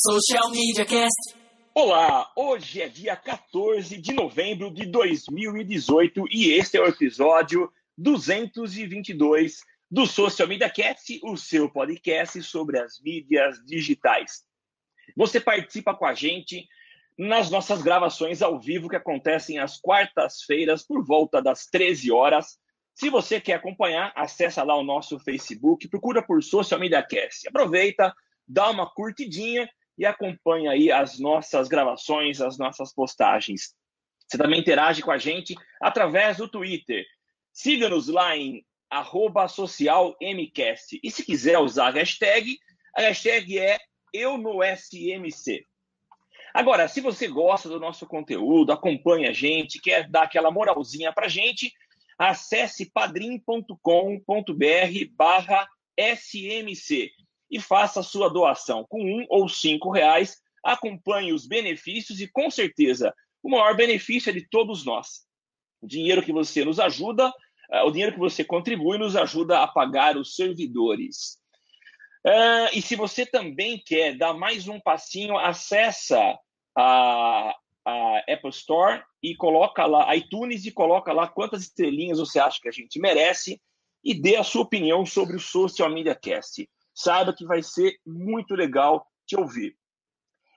Social Media Cast. Olá, hoje é dia 14 de novembro de 2018 e este é o episódio 222 do Social Media Cast, o seu podcast sobre as mídias digitais. Você participa com a gente nas nossas gravações ao vivo que acontecem às quartas-feiras por volta das 13 horas. Se você quer acompanhar, acessa lá o nosso Facebook, procura por Social Media Cast. Aproveita, dá uma curtidinha e acompanha aí as nossas gravações, as nossas postagens. Você também interage com a gente através do Twitter. Siga-nos lá em socialmcast. E se quiser usar a hashtag, a hashtag é eu no SMC. Agora, se você gosta do nosso conteúdo, acompanha a gente, quer dar aquela moralzinha pra gente, acesse padrim.com.br barra SMC e faça sua doação com um ou cinco reais. Acompanhe os benefícios e, com certeza, o maior benefício é de todos nós. O dinheiro que você nos ajuda, uh, o dinheiro que você contribui, nos ajuda a pagar os servidores. Uh, e se você também quer dar mais um passinho, acessa a, a Apple Store e coloca lá iTunes e coloca lá quantas estrelinhas você acha que a gente merece e dê a sua opinião sobre o Social Media Cast saiba que vai ser muito legal te ouvir.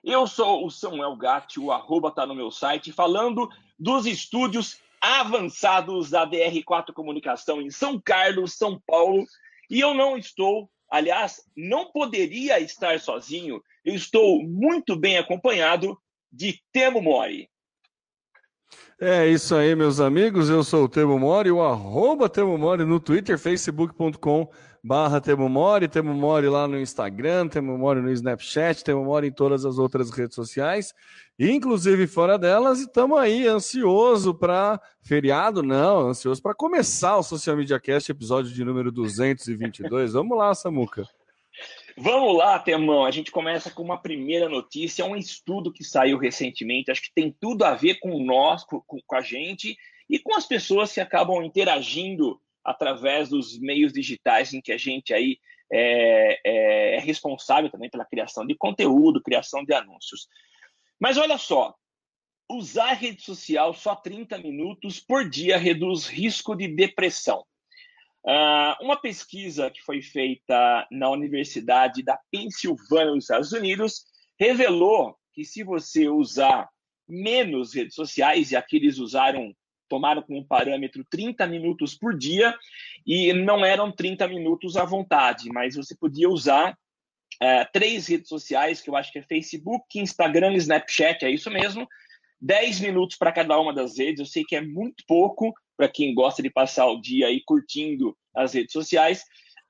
Eu sou o Samuel Gatti, o arroba está no meu site, falando dos estúdios avançados da DR4 Comunicação em São Carlos, São Paulo. E eu não estou, aliás, não poderia estar sozinho, eu estou muito bem acompanhado de Temo Mori. É isso aí, meus amigos. Eu sou o Temo Mori, o arroba Temo Mori no Twitter, facebook.com barra Temo Mori, Temo Mori lá no Instagram, Temo Mori no Snapchat, Temo Mori em todas as outras redes sociais, inclusive fora delas, e estamos aí ansioso para feriado, não, ansioso para começar o Social Media Cast, episódio de número 222. Vamos lá, Samuca. Vamos lá, Temão. A gente começa com uma primeira notícia, um estudo que saiu recentemente. Acho que tem tudo a ver com nós, com, com a gente e com as pessoas que acabam interagindo através dos meios digitais em que a gente aí é, é, é responsável também pela criação de conteúdo, criação de anúncios. Mas olha só, usar rede social só 30 minutos por dia reduz risco de depressão. Uh, uma pesquisa que foi feita na Universidade da Pensilvânia, nos Estados Unidos, revelou que se você usar menos redes sociais, e aqui eles usaram tomaram como parâmetro 30 minutos por dia e não eram 30 minutos à vontade, mas você podia usar é, três redes sociais, que eu acho que é Facebook, Instagram e Snapchat, é isso mesmo, 10 minutos para cada uma das redes. Eu sei que é muito pouco para quem gosta de passar o dia aí curtindo as redes sociais,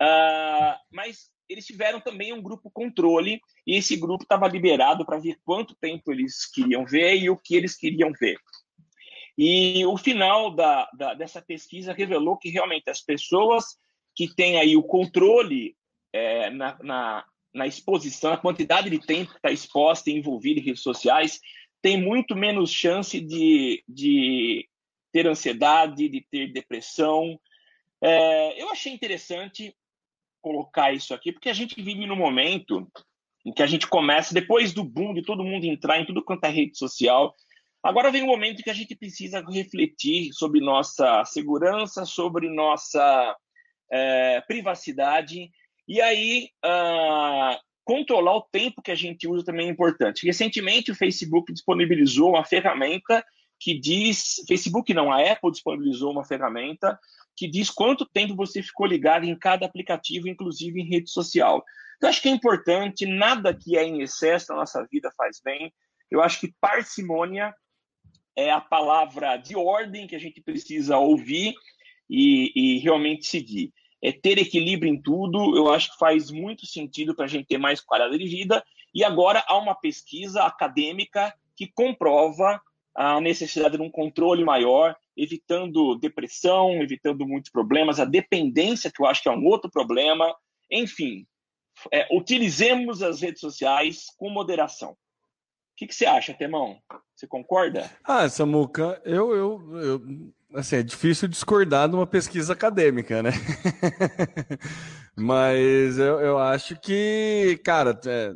uh, mas eles tiveram também um grupo controle e esse grupo estava liberado para ver quanto tempo eles queriam ver e o que eles queriam ver. E o final da, da, dessa pesquisa revelou que realmente as pessoas que têm aí o controle é, na, na, na, exposição, a quantidade de tempo que está exposta e envolvida em redes sociais, tem muito menos chance de, de ter ansiedade, de ter depressão. É, eu achei interessante colocar isso aqui, porque a gente vive num momento em que a gente começa, depois do boom de todo mundo entrar em tudo quanto é rede social, Agora vem o momento que a gente precisa refletir sobre nossa segurança, sobre nossa é, privacidade, e aí uh, controlar o tempo que a gente usa também é importante. Recentemente, o Facebook disponibilizou uma ferramenta que diz. Facebook não, a Apple disponibilizou uma ferramenta que diz quanto tempo você ficou ligado em cada aplicativo, inclusive em rede social. Então, acho que é importante, nada que é em excesso na nossa vida faz bem. Eu acho que parcimônia é a palavra de ordem que a gente precisa ouvir e, e realmente seguir. É ter equilíbrio em tudo, eu acho que faz muito sentido para a gente ter mais qualidade de vida. E agora há uma pesquisa acadêmica que comprova a necessidade de um controle maior, evitando depressão, evitando muitos problemas, a dependência, que eu acho que é um outro problema. Enfim, é, utilizemos as redes sociais com moderação que, que você acha, Temão? Você concorda? Ah, Samuca, eu, eu, eu assim, é difícil discordar de uma pesquisa acadêmica, né? Mas eu, eu acho que, cara, é,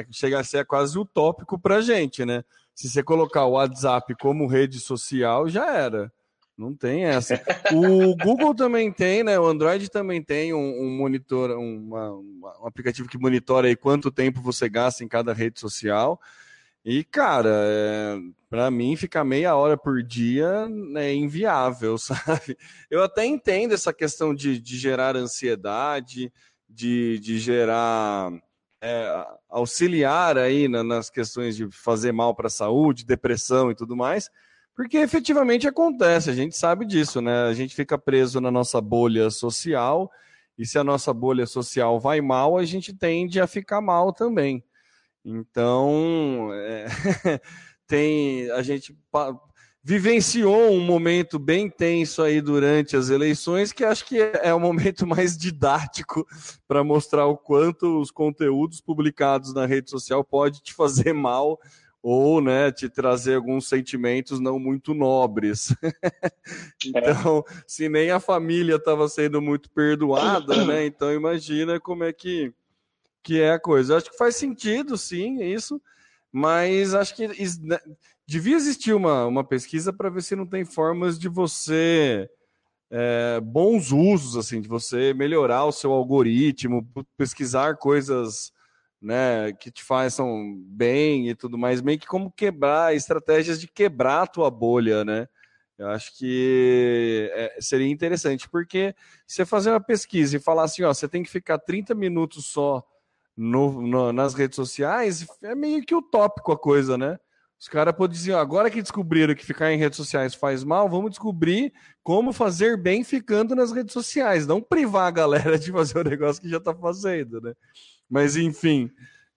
é, chega a ser quase utópico para a gente, né? Se você colocar o WhatsApp como rede social, já era. Não tem essa. O Google também tem, né? O Android também tem um, um monitor, uma, um aplicativo que monitora aí quanto tempo você gasta em cada rede social. E, cara, é, para mim ficar meia hora por dia é inviável, sabe? Eu até entendo essa questão de, de gerar ansiedade, de, de gerar. É, auxiliar aí na, nas questões de fazer mal para a saúde, depressão e tudo mais. Porque efetivamente acontece, a gente sabe disso, né? A gente fica preso na nossa bolha social, e se a nossa bolha social vai mal, a gente tende a ficar mal também. Então, é, tem a gente vivenciou um momento bem tenso aí durante as eleições, que acho que é o momento mais didático para mostrar o quanto os conteúdos publicados na rede social pode te fazer mal ou né, te trazer alguns sentimentos não muito nobres. então, se nem a família estava sendo muito perdoada, né? Então imagina como é que, que é a coisa. acho que faz sentido, sim, isso, mas acho que né, devia existir uma, uma pesquisa para ver se não tem formas de você. É, bons usos, assim, de você melhorar o seu algoritmo, pesquisar coisas né, que te façam bem e tudo mais, meio que como quebrar, estratégias de quebrar a tua bolha, né? Eu acho que é, seria interessante, porque você fazer uma pesquisa e falar assim, ó, você tem que ficar 30 minutos só no, no, nas redes sociais, é meio que utópico a coisa, né? Os caras dizer, agora que descobriram que ficar em redes sociais faz mal, vamos descobrir como fazer bem ficando nas redes sociais, não privar a galera de fazer o negócio que já está fazendo, né? Mas, enfim,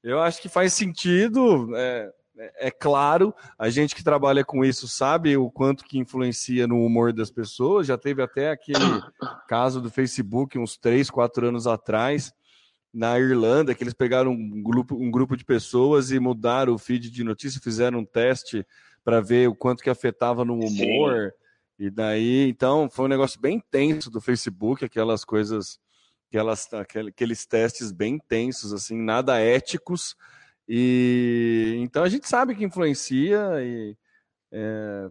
eu acho que faz sentido. É, é, é, claro, a gente que trabalha com isso sabe o quanto que influencia no humor das pessoas. Já teve até aquele caso do Facebook uns três, quatro anos atrás, na Irlanda, que eles pegaram um grupo, um grupo de pessoas e mudaram o feed de notícias, fizeram um teste para ver o quanto que afetava no humor. Sim. E daí, então, foi um negócio bem tenso do Facebook, aquelas coisas aquelas, aqueles testes bem tensos, assim, nada éticos. E então a gente sabe que influencia e é,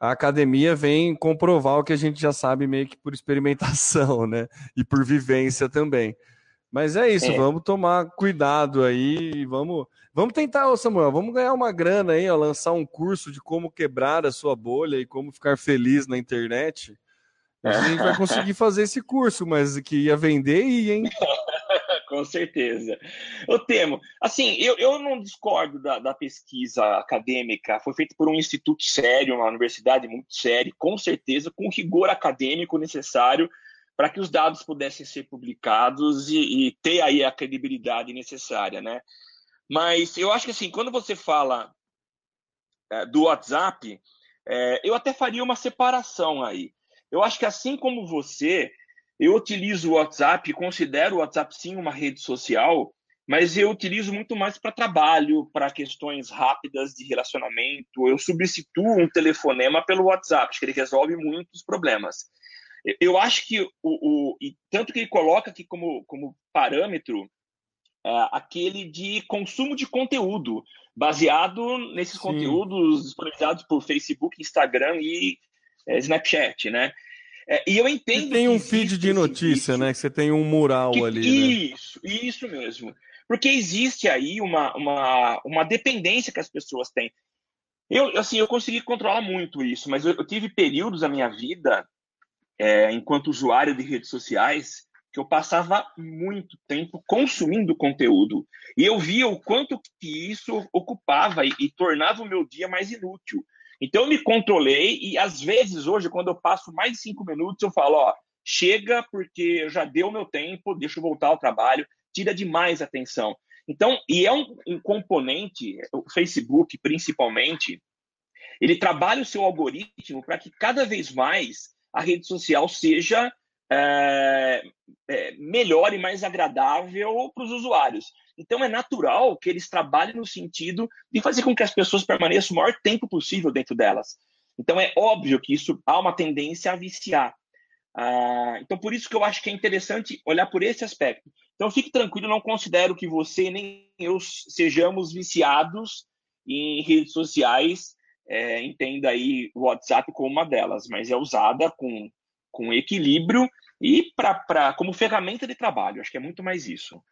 a academia vem comprovar o que a gente já sabe meio que por experimentação, né? E por vivência também. Mas é isso, é. vamos tomar cuidado aí, vamos, vamos tentar, ô Samuel, vamos ganhar uma grana aí, ó, lançar um curso de como quebrar a sua bolha e como ficar feliz na internet. A gente vai conseguir fazer esse curso, mas que ia vender ia, hein? Com certeza. Eu temo. Assim, eu, eu não discordo da, da pesquisa acadêmica. Foi feita por um instituto sério, uma universidade muito séria, com certeza, com rigor acadêmico necessário para que os dados pudessem ser publicados e, e, ter aí a credibilidade necessária, né? Mas eu acho que assim, quando você fala é, do WhatsApp, é, eu até faria uma separação aí. Eu acho que assim como você, eu utilizo o WhatsApp, considero o WhatsApp sim uma rede social, mas eu utilizo muito mais para trabalho, para questões rápidas de relacionamento. Eu substituo um telefonema pelo WhatsApp, acho que ele resolve muitos problemas. Eu acho que o, o e tanto que ele coloca aqui como, como parâmetro é, aquele de consumo de conteúdo, baseado nesses Sim. conteúdos disponibilizados por Facebook, Instagram e é, Snapchat, né? É, e eu entendo. Você tem um feed de notícia, né? Que você tem um mural que, ali. Né? Isso, né? isso mesmo. Porque existe aí uma, uma, uma dependência que as pessoas têm. Eu, assim, eu consegui controlar muito isso, mas eu, eu tive períodos da minha vida, é, enquanto usuário de redes sociais, que eu passava muito tempo consumindo conteúdo. E eu via o quanto que isso ocupava e, e tornava o meu dia mais inútil. Então eu me controlei e às vezes hoje, quando eu passo mais de cinco minutos, eu falo, ó, chega porque já deu meu tempo, deixa eu voltar ao trabalho, tira demais atenção. Então, e é um, um componente, o Facebook principalmente, ele trabalha o seu algoritmo para que cada vez mais a rede social seja é, é, melhor e mais agradável para os usuários. Então é natural que eles trabalhem no sentido de fazer com que as pessoas permaneçam o maior tempo possível dentro delas. Então é óbvio que isso há uma tendência a viciar. Ah, então por isso que eu acho que é interessante olhar por esse aspecto. Então fique tranquilo, não considero que você nem eu sejamos viciados em redes sociais. É, entenda aí o WhatsApp como uma delas, mas é usada com, com equilíbrio e pra, pra, como ferramenta de trabalho. Acho que é muito mais isso.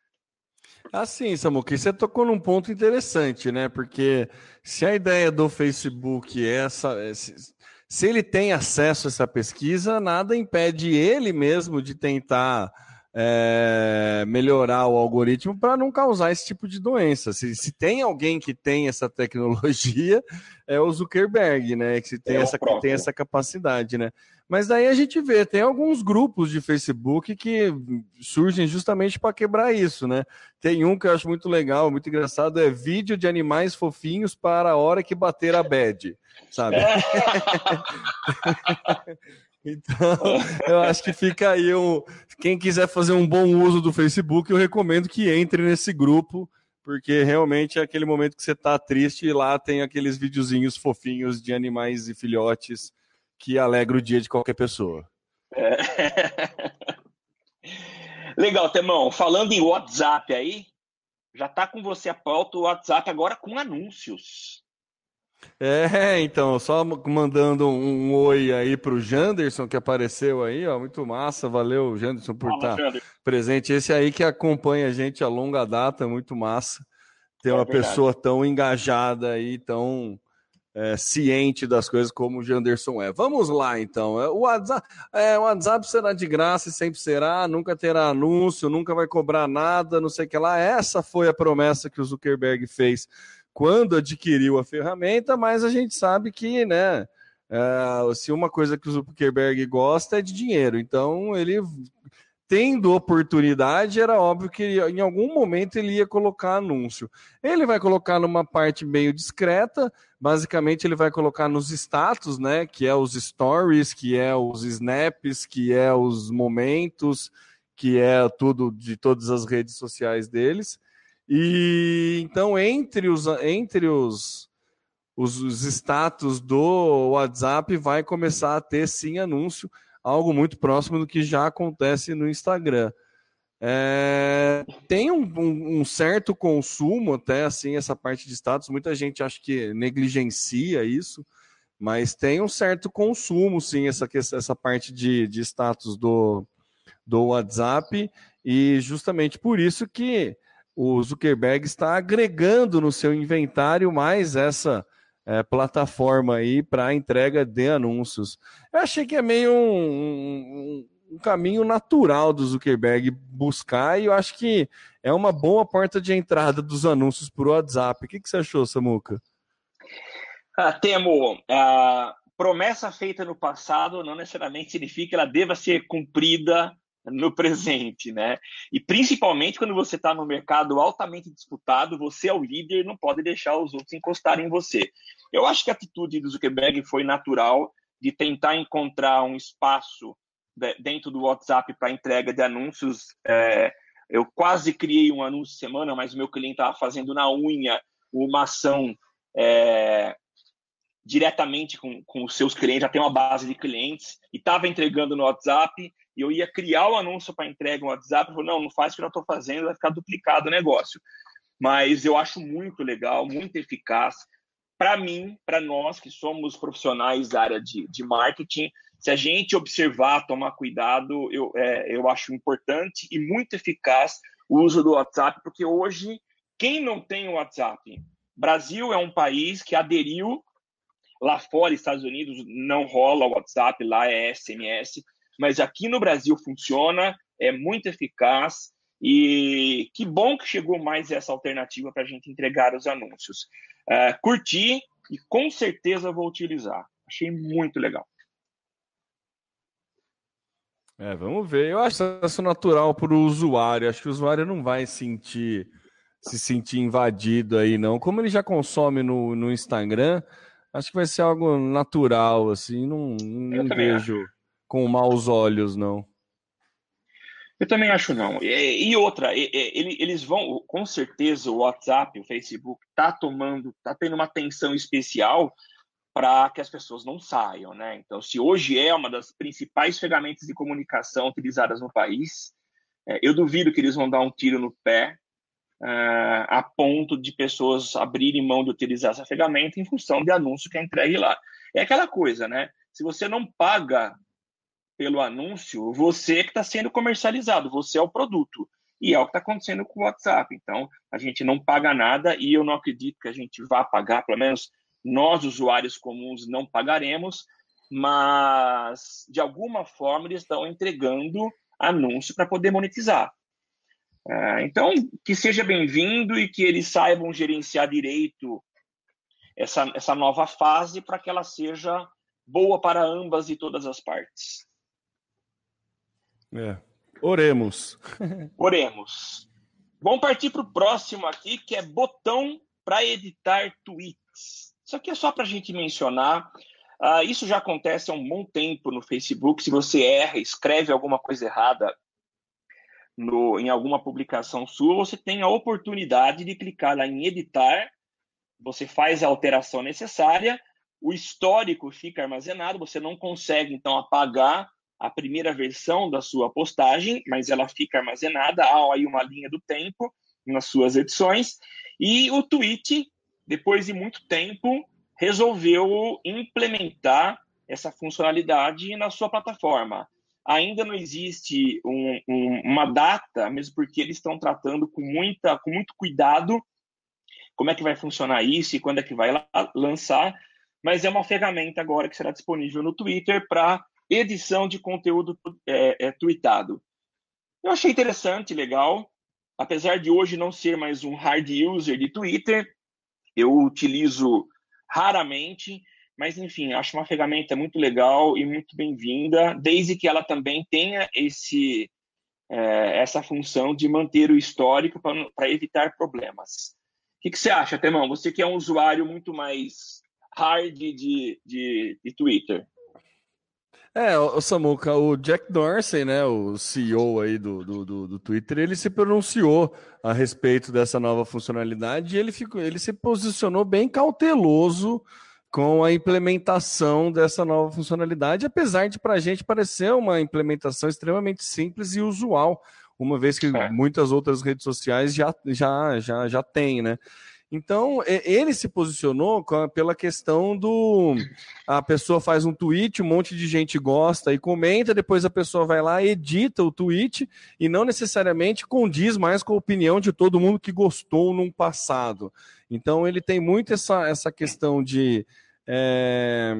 Assim, Samuca, você tocou num ponto interessante, né? Porque se a ideia do Facebook é essa. É, se ele tem acesso a essa pesquisa, nada impede ele mesmo de tentar é, melhorar o algoritmo para não causar esse tipo de doença. Se, se, tem alguém que tem essa tecnologia, é o Zuckerberg, né? Que tem, é essa, que tem essa capacidade, né? Mas daí a gente vê, tem alguns grupos de Facebook que surgem justamente para quebrar isso, né? Tem um que eu acho muito legal, muito engraçado, é vídeo de animais fofinhos para a hora que bater a bad, sabe? É. Então, eu acho que fica aí um. Quem quiser fazer um bom uso do Facebook, eu recomendo que entre nesse grupo, porque realmente é aquele momento que você está triste e lá tem aqueles videozinhos fofinhos de animais e filhotes que alegra o dia de qualquer pessoa. É. Legal, Temão. Falando em WhatsApp aí, já está com você a pauta o WhatsApp agora com anúncios. É, então, só mandando um, um oi aí para o Janderson que apareceu aí, ó, muito massa, valeu Janderson por estar tá presente. Esse aí que acompanha a gente a longa data, muito massa. Ter é uma pessoa tão engajada aí, tão é, ciente das coisas como o Janderson é. Vamos lá, então. É, o WhatsApp, é, o WhatsApp será de graça e sempre será, nunca terá anúncio, nunca vai cobrar nada, não sei o que lá. Essa foi a promessa que o Zuckerberg fez quando adquiriu a ferramenta, mas a gente sabe que, né, é, se uma coisa que o Zuckerberg gosta é de dinheiro, então ele tendo oportunidade, era óbvio que em algum momento ele ia colocar anúncio. Ele vai colocar numa parte meio discreta, basicamente ele vai colocar nos status, né, que é os stories, que é os snaps, que é os momentos, que é tudo de todas as redes sociais deles. E então, entre os, entre os, os, os status do WhatsApp, vai começar a ter sim anúncio, algo muito próximo do que já acontece no Instagram. É, tem um, um, um, certo consumo até assim essa parte de status. Muita gente acha que negligencia isso, mas tem um certo consumo sim essa, essa parte de, de status do, do WhatsApp e justamente por isso que o Zuckerberg está agregando no seu inventário mais essa é, plataforma aí para entrega de anúncios. Eu achei que é meio um, um, um, caminho natural do Zuckerberg buscar e eu acho que é uma boa porta de entrada dos anúncios para o WhatsApp. O que, que você achou, Samuca? Ah, Temo, a promessa feita no passado não necessariamente significa que ela deva ser cumprida no presente, né? E principalmente quando você está no mercado altamente disputado, você é o líder, não pode deixar os outros encostarem em você. Eu acho que a atitude do Zuckerberg foi natural de tentar encontrar um espaço dentro do WhatsApp para entrega de anúncios. É, eu quase criei um anúncio semana, mas o meu cliente estava fazendo na unha uma ação é, diretamente com, com os seus clientes, já tem uma base de clientes, e estava entregando no WhatsApp e eu ia criar o anúncio para entrega no WhatsApp, eu falei, não, não faz o que eu estou fazendo, vai ficar duplicado o negócio. Mas eu acho muito legal, muito eficaz. Para mim, para nós que somos profissionais da área de, de marketing, se a gente observar, tomar cuidado, eu, é, eu acho importante e muito eficaz o uso do WhatsApp, porque hoje, quem não tem o WhatsApp? Brasil é um país que aderiu lá fora, Estados Unidos, não rola o WhatsApp, lá é SMS mas aqui no Brasil funciona, é muito eficaz e que bom que chegou mais essa alternativa para a gente entregar os anúncios. Uh, curti e com certeza vou utilizar. Achei muito legal. É, vamos ver. Eu acho isso natural para o usuário. Acho que o usuário não vai sentir se sentir invadido aí, não. Como ele já consome no, no Instagram, acho que vai ser algo natural, assim. Não, não vejo. Acho com maus olhos, não. Eu também acho não. E, e outra, e, e, eles vão, com certeza, o WhatsApp, o Facebook, tá tomando, tá tendo uma atenção especial para que as pessoas não saiam, né? Então, se hoje é uma das principais ferramentas de comunicação utilizadas no país, É, eu duvido que eles vão dar um tiro no pé uh, a ponto de pessoas abrirem mão de utilizar essa ferramenta em função de anúncio que é entregue lá. É aquela coisa, né? Se você não paga pelo anúncio, você que está sendo comercializado, você é o produto. E é o que está acontecendo com o WhatsApp. Então, a gente não paga nada e eu não acredito que a gente vá pagar, pelo menos nós, usuários comuns, não pagaremos, mas de alguma forma eles estão entregando anúncio para poder monetizar. É, então, que seja bem-vindo e que eles saibam gerenciar direito essa, essa nova fase para que ela seja boa para ambas e todas as partes. É. Oremos. Oremos. Vamos partir para o próximo aqui, que é botão para editar tweets. Isso aqui é só para a gente mencionar. Uh, isso já acontece há um bom tempo no Facebook. Se você erra, escreve alguma coisa errada no, em alguma publicação sua, você tem a oportunidade de clicar lá em editar. Você faz a alteração necessária, o histórico fica armazenado, você não consegue então apagar a primeira versão da sua postagem, mas ela fica armazenada, há aí uma linha do tempo nas suas edições. E o tweet, depois de muito tempo, resolveu implementar essa funcionalidade na sua plataforma. Ainda não existe um, um, uma data, mesmo porque eles estão tratando com, muita, com muito cuidado como é que vai funcionar isso e quando é que vai lançar, mas é uma ferramenta agora que será disponível no Twitter para edição de conteúdo é, é, tweetado. Eu achei interessante, legal. Apesar de hoje não ser mais um hard user de Twitter, eu utilizo raramente, mas enfim, acho uma ferramenta muito legal e muito bem-vinda, desde que ela também tenha esse é, essa função de manter o histórico para evitar problemas. O que, que, você acha, Temão? Você que é um usuário muito mais hard de, de, de Twitter. É, o Samuca, o Jack Dorsey, né, o CEO aí do, do, do, do, Twitter, ele se pronunciou a respeito dessa nova funcionalidade e ele, ficou, ele se posicionou bem cauteloso com a implementação dessa nova funcionalidade, apesar de para a gente parecer uma implementação extremamente simples e usual, uma vez que é. muitas outras redes sociais já, já, já, já têm, né? Então, ele se posicionou pela questão do. A pessoa faz um tweet, um monte de gente gosta e comenta, depois a pessoa vai lá, edita o tweet e não necessariamente condiz mais com a opinião de todo mundo que gostou num passado. Então, ele tem muito essa, essa questão de. É,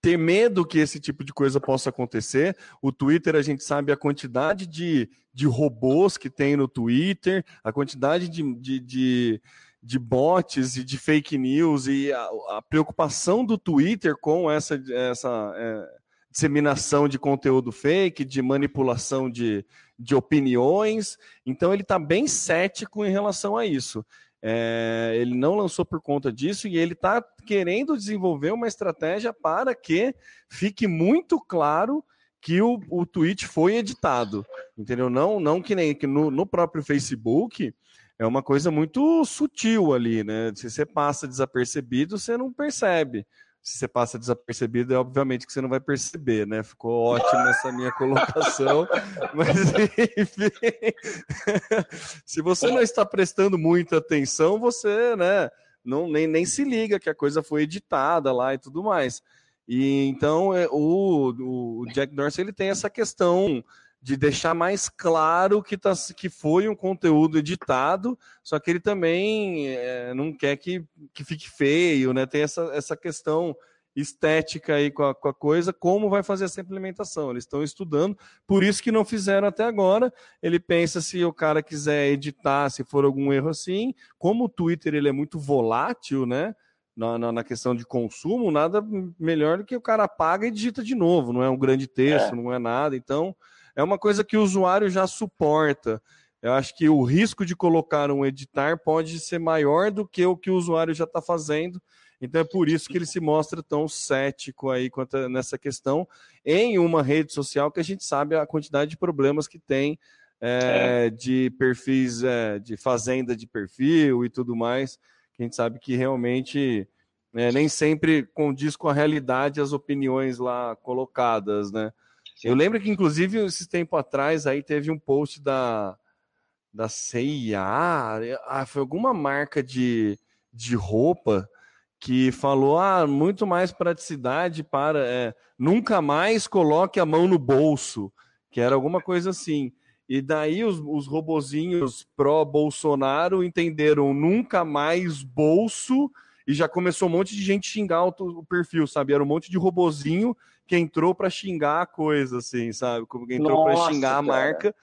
ter medo que esse tipo de coisa possa acontecer. O Twitter, a gente sabe a quantidade de, de robôs que tem no Twitter, a quantidade de, de, de de bots e de fake news e a, a preocupação do Twitter com essa, essa é, disseminação de conteúdo fake, de manipulação de, de opiniões. Então ele está bem cético em relação a isso. É, ele não lançou por conta disso e ele está querendo desenvolver uma estratégia para que fique muito claro que o, o tweet foi editado, entendeu? Não, não que nem que no, no próprio Facebook é uma coisa muito sutil ali, né? Se você passa desapercebido, você não percebe. Se você passa desapercebido, é obviamente que você não vai perceber, né? Ficou ótimo essa minha colocação. Mas, enfim, se você não está prestando muita atenção, você, né, não, nem, nem se liga que a coisa foi editada lá e tudo mais. E então é, o, o Jack Dorsey ele tem essa questão de deixar mais claro que, tá, que foi um conteúdo editado, só que ele também é, não quer que, que fique feio, né? Tem essa, essa questão estética aí com a, com a coisa, como vai fazer essa implementação. Eles estão estudando, por isso que não fizeram até agora. Ele pensa se o cara quiser editar, se for algum erro assim, como o Twitter ele é muito volátil, né? Na, na, na, questão de consumo, nada melhor do que o cara paga e digita de novo, não é um grande texto, é. não é nada. Então, é uma coisa que o usuário já suporta. Eu acho que o risco de colocar um editar pode ser maior do que o que o usuário já está fazendo. Então é por isso que ele se mostra tão cético aí quanto nessa questão em uma rede social que a gente sabe a quantidade de problemas que tem é, é. de perfis é, de fazenda de perfil e tudo mais. Que a gente sabe que realmente é, nem sempre condiz com a realidade as opiniões lá colocadas, né? Eu lembro que, inclusive, esses tempo atrás, aí teve um post da, da CIA, ah, foi alguma marca de, de roupa que falou, ah, muito mais praticidade para, é, nunca mais coloque a mão no bolso, que era alguma coisa assim. E daí os, os robozinhos pró-Bolsonaro entenderam nunca mais bolso e já começou um monte de gente xingar o, o perfil, sabe? Era um monte de robozinho que entrou para xingar a coisa, assim, sabe? Que entrou para xingar a marca.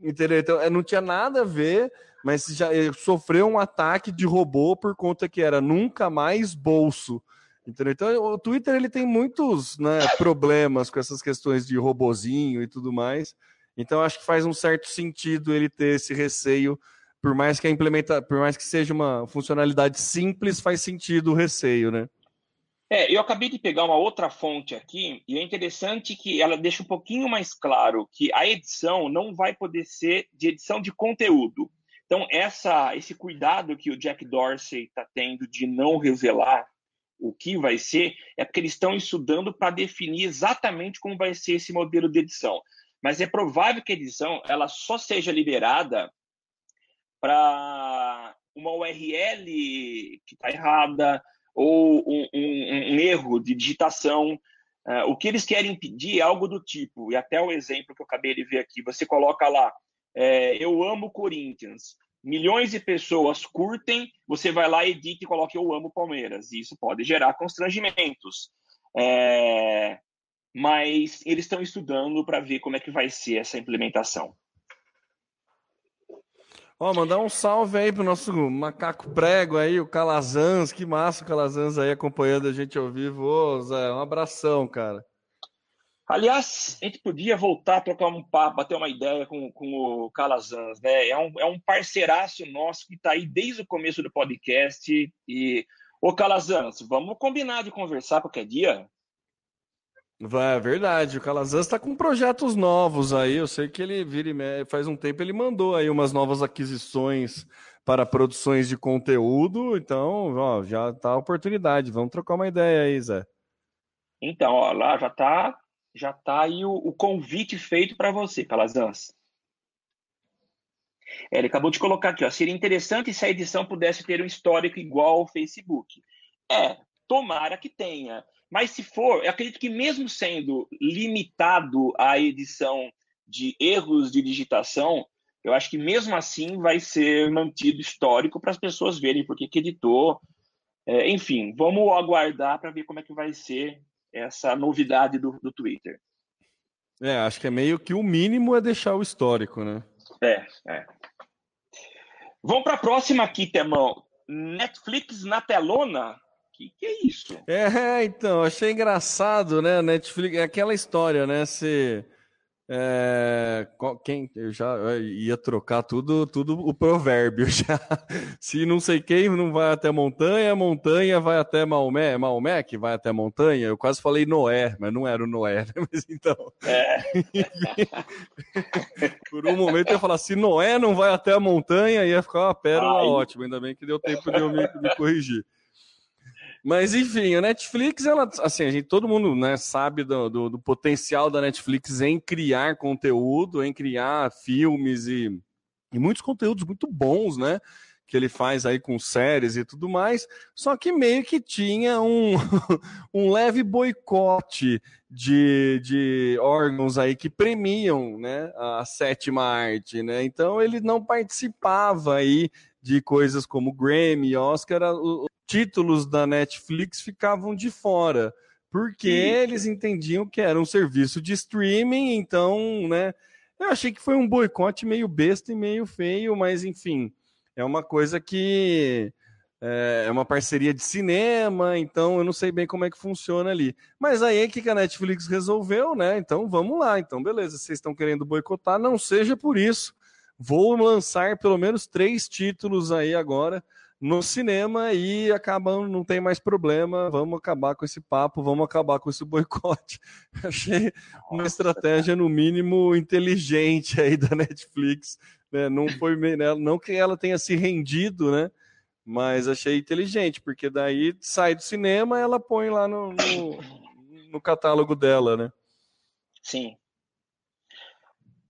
Entendeu? Então, é, não tinha nada a ver, mas já sofreu um ataque de robô por conta que era nunca mais bolso. Entendeu? Então, o Twitter ele tem muitos né, problemas com essas questões de robozinho e tudo mais. Então, acho que faz um certo sentido ele ter esse receio, por mais que a implementa, por mais que seja uma funcionalidade simples, faz sentido o receio, né? É, eu acabei de pegar uma outra fonte aqui, e é interessante que ela deixa um pouquinho mais claro que a edição não vai poder ser de edição de conteúdo. Então, essa, esse cuidado que o Jack Dorsey está tendo de não revelar o que vai ser, é porque eles estão estudando para definir exatamente como vai ser esse modelo de edição. Mas é provável que a edição ela só seja liberada para uma URL que está errada, ou um, um, um erro de digitação. Uh, o que eles querem pedir é algo do tipo, e até o exemplo que eu acabei de ver aqui, você coloca lá, é, eu amo Corinthians, milhões de pessoas curtem, você vai lá, edita e coloca eu amo Palmeiras, e isso pode gerar constrangimentos. É, mas eles estão estudando para ver como é que vai ser essa implementação. Ó, mandar um salve aí pro nosso macaco prego aí, o Calazans, que massa o Calazans aí acompanhando a gente ao vivo. Ô, Zé, um abração, cara. Aliás, a gente podia voltar a trocar um papo, bater uma ideia com, com o Calazans, né? É um, é um parceiraço nosso que está aí desde o começo do podcast. E, ô Calazans, vamos combinar de conversar qualquer dia? Vai, é verdade. O Calazans está com projetos novos aí. Eu sei que ele vira e faz um tempo ele mandou aí umas novas aquisições para produções de conteúdo. Então, ó, já tá a oportunidade. Vamos trocar uma ideia aí, Zé. Então, ó, lá já tá, já tá aí o, o convite feito para você, Calazans. É, ele acabou de colocar aqui, ó. Seria interessante se a edição pudesse ter um histórico igual ao Facebook. É, tomara que tenha. Mas se for, eu acredito que mesmo sendo limitado à edição de erros de digitação, eu acho que mesmo assim vai ser mantido histórico para as pessoas verem porque que editou. É, enfim, vamos aguardar para ver como é que vai ser essa novidade do, do Twitter. É, acho que é meio que o mínimo é deixar o histórico, né? É, é. Vamos para a próxima aqui, Temão. Netflix na telona que, que é isso? É, então, achei engraçado, né? Netflix, é aquela história, né? Se. É, quem eu já ia trocar tudo, tudo o provérbio já. Se não sei quem não vai até montanha, montanha vai até Maomé, Maomé que vai até montanha. Eu quase falei Noé, mas não era o Noé, né? Mas então. É. Por um momento eu ia falar: se Noé não vai até a montanha, ia ficar uma pérola Ai. ótima. Ainda bem que deu tempo de eu me, me corrigir. Mas enfim, a Netflix, ela, assim, a gente, todo mundo né, sabe do, do, do, potencial da Netflix em criar conteúdo, em criar filmes e, e muitos conteúdos muito bons, né? Que ele faz aí com séries e tudo mais. Só que meio que tinha um, um leve boicote de, de órgãos aí que premiam né, a sétima arte, né? Então ele não participava aí de coisas como Grammy, Oscar, títulos da Netflix ficavam de fora, porque eles entendiam que era um serviço de streaming, então, né? Eu achei que foi um boicote meio besta e meio feio, mas enfim, é uma coisa que é, é uma parceria de cinema, então eu não sei bem como é que funciona ali. Mas aí o que a Netflix resolveu, né? Então vamos lá, então beleza, vocês estão querendo boicotar, não seja por isso. Vou lançar pelo menos três títulos aí agora no cinema e acabam, não tem mais problema, vamos acabar com esse papo, vamos acabar com esse boicote. Achei uma estratégia, no mínimo, inteligente aí da Netflix. Né? Não foi né? não que ela tenha se rendido, né? Mas achei inteligente, porque daí sai do cinema ela põe lá no, no, no catálogo dela, né? Sim.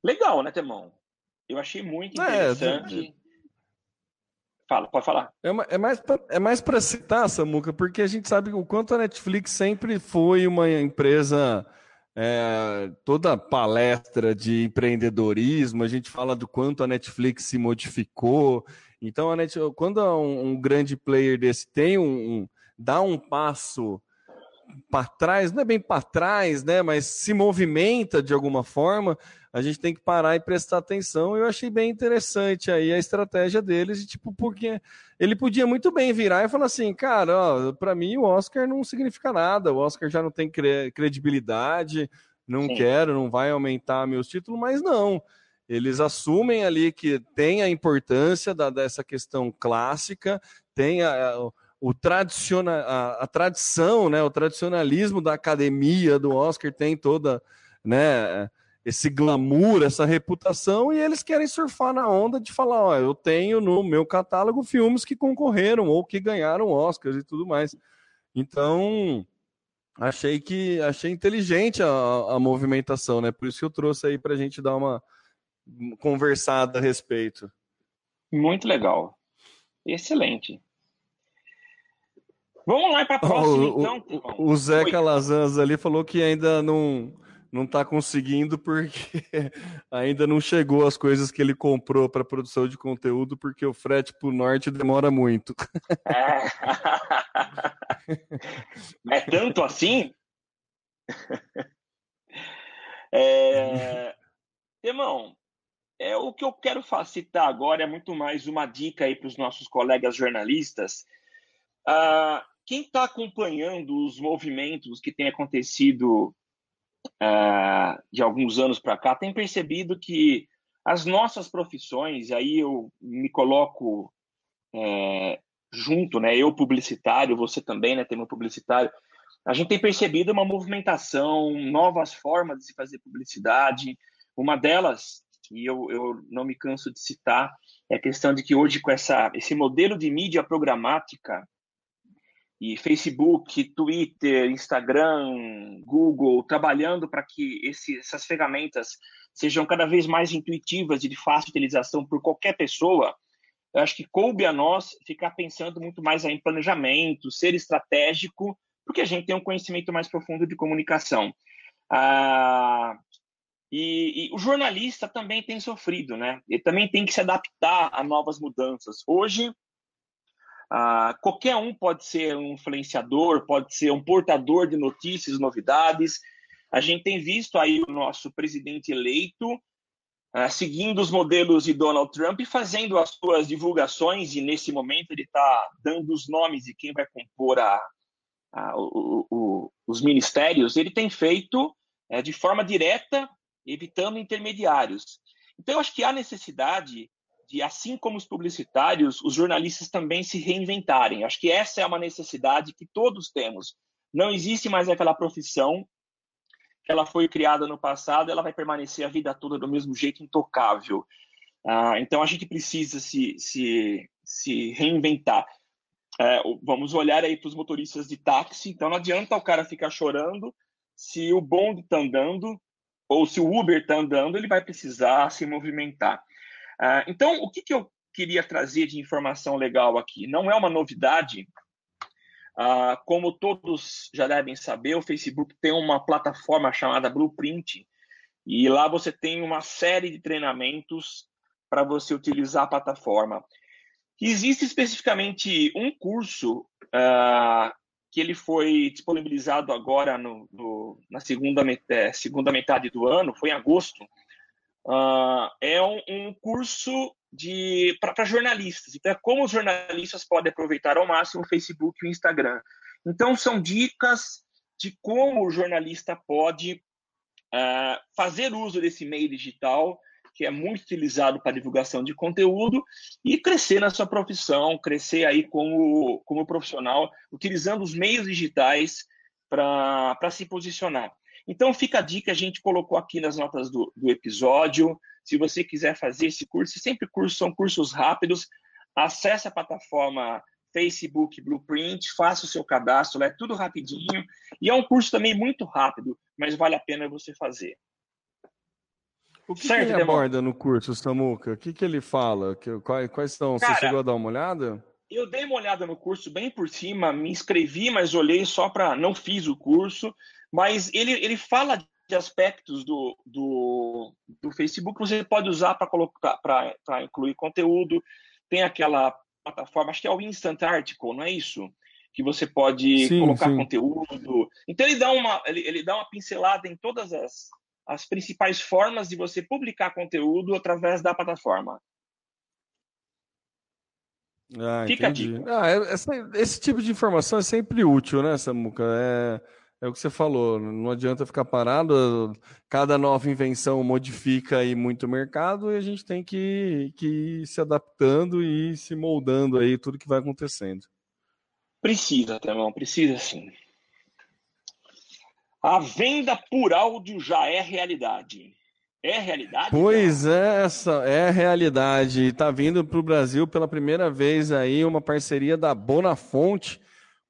Legal, né, Temão? Eu achei muito é, interessante. É, Fala, pode falar. É, é mais pra, é mais para citar, Samuca, porque a gente sabe o quanto a Netflix sempre foi uma empresa é, toda palestra de empreendedorismo, a gente fala do quanto a Netflix se modificou. Então, a Netflix, quando um, um, grande player desse tem um, um dá um passo para trás, não é bem para trás, né? Mas se movimenta de alguma forma, a gente tem que parar e prestar atenção. Eu achei bem interessante aí a estratégia deles, tipo, porque ele podia muito bem virar e falar assim, cara, para mim o Oscar não significa nada, o Oscar já não tem credibilidade, não Sim. quero, não vai aumentar meus títulos, mas não. Eles assumem ali que tem a importância da, dessa questão clássica, tem a, a o tradiciona, a, a, tradição, né, o tradicionalismo da academia do Oscar tem toda, né, esse glamour, essa reputação, e eles querem surfar na onda de falar, ó, eu tenho no meu catálogo filmes que concorreram ou que ganharam Oscars e tudo mais. Então, achei que achei inteligente a, a movimentação, né? Por isso que eu trouxe aí para a gente dar uma conversada a respeito. Muito legal. Excelente. Vamos lá para a próxima, oh, então. O, o Zé Calazans ali falou que ainda não não está conseguindo porque ainda não chegou as coisas que ele comprou para produção de conteúdo, porque o frete para o norte demora muito. É. é tanto assim? É... Irmão, é, o que eu quero citar agora é muito mais uma dica aí para os nossos colegas jornalistas. Uh, quem está acompanhando os movimentos que têm acontecido uh, de alguns anos para cá tem percebido que as nossas profissões, aí eu me coloco é, junto, né? Eu publicitário, você também, né? Tem um publicitário. A gente tem percebido uma movimentação, novas formas de se fazer publicidade. Uma delas, e eu, eu não me canso de citar, é a questão de que hoje com essa, esse modelo de mídia programática e Facebook, Twitter, Instagram, Google, trabalhando para que esse, essas ferramentas sejam cada vez mais intuitivas e de fácil utilização por qualquer pessoa, eu acho que coube a nós ficar pensando muito mais em planejamento, ser estratégico, porque a gente tem um conhecimento mais profundo de comunicação. Ah, e, e, o jornalista também tem sofrido, né? Ele também tem que se adaptar a novas mudanças. Hoje, ah, qualquer um pode ser um influenciador, pode ser um portador de notícias, novidades. A gente tem visto aí o nosso presidente eleito ah, seguindo os modelos de Donald Trump e fazendo as suas divulgações, e nesse momento ele está dando os nomes de quem vai compor a, a, o, o, os ministérios. Ele tem feito é, de forma direta, evitando intermediários. Então, eu acho que há necessidade de, assim como os publicitários, os jornalistas também se reinventarem. Acho que essa é uma necessidade que todos temos. Não existe mais aquela profissão que ela foi criada no passado, ela vai permanecer a vida toda do mesmo jeito, intocável. Ah, então a gente precisa se, se, se reinventar. É, vamos olhar aí para os motoristas de táxi. Então não adianta o cara ficar chorando se o bonde está andando ou se o Uber está andando, ele vai precisar se movimentar. Ah, então, o que, que eu queria trazer de informação legal aqui? Não é uma novidade. Uh, como todos já devem saber, o Facebook tem uma plataforma chamada Blueprint, e lá você tem uma série de treinamentos para você utilizar a plataforma. Existe especificamente um curso uh, que ele foi disponibilizado agora no, no, na segunda, met segunda metade do ano, foi em agosto, Uh, é um, um, curso para jornalistas. Então, é como os jornalistas podem aproveitar ao máximo o Facebook e o Instagram. Então, são dicas de como o jornalista pode uh, fazer uso desse meio digital, que é muito utilizado para divulgação de conteúdo, e crescer na sua profissão, crescer aí como, como profissional, utilizando os meios digitais para se posicionar. Então fica a dica, a gente colocou aqui nas notas do, do episódio. Se você quiser fazer esse curso, sempre cursos são cursos rápidos. Acesse a plataforma Facebook Blueprint, faça o seu cadastro, é tudo rapidinho. E é um curso também muito rápido, mas vale a pena você fazer. O que, certo, que ele aborda no curso, Samuca? O que, que ele fala? Que, quais, quais são? Cara, Você chegou a dar uma olhada? Eu dei uma olhada no curso bem por cima, me inscrevi, mas olhei só para. Não fiz o curso, mas ele, ele fala de aspectos do, do, do Facebook que você pode usar para colocar para incluir conteúdo. Tem aquela plataforma, acho que é o Instant Article, não é isso? Que você pode sim, colocar sim. conteúdo. Então ele dá uma ele, ele dá uma pincelada em todas as, as principais formas de você publicar conteúdo através da plataforma. Ah, Fica entendi. a dica. Ah, é, essa, esse tipo de informação é sempre útil, né, Samuca? É, é o que você falou, não adianta ficar parado, cada nova invenção modifica aí muito o mercado e a gente tem que, que ir se adaptando e se moldando aí tudo que vai acontecendo. Precisa, Temão, precisa sim. A venda por áudio já é realidade. É realidade? Pois é, essa é realidade. Está vindo para o Brasil pela primeira vez aí uma parceria da Bonafonte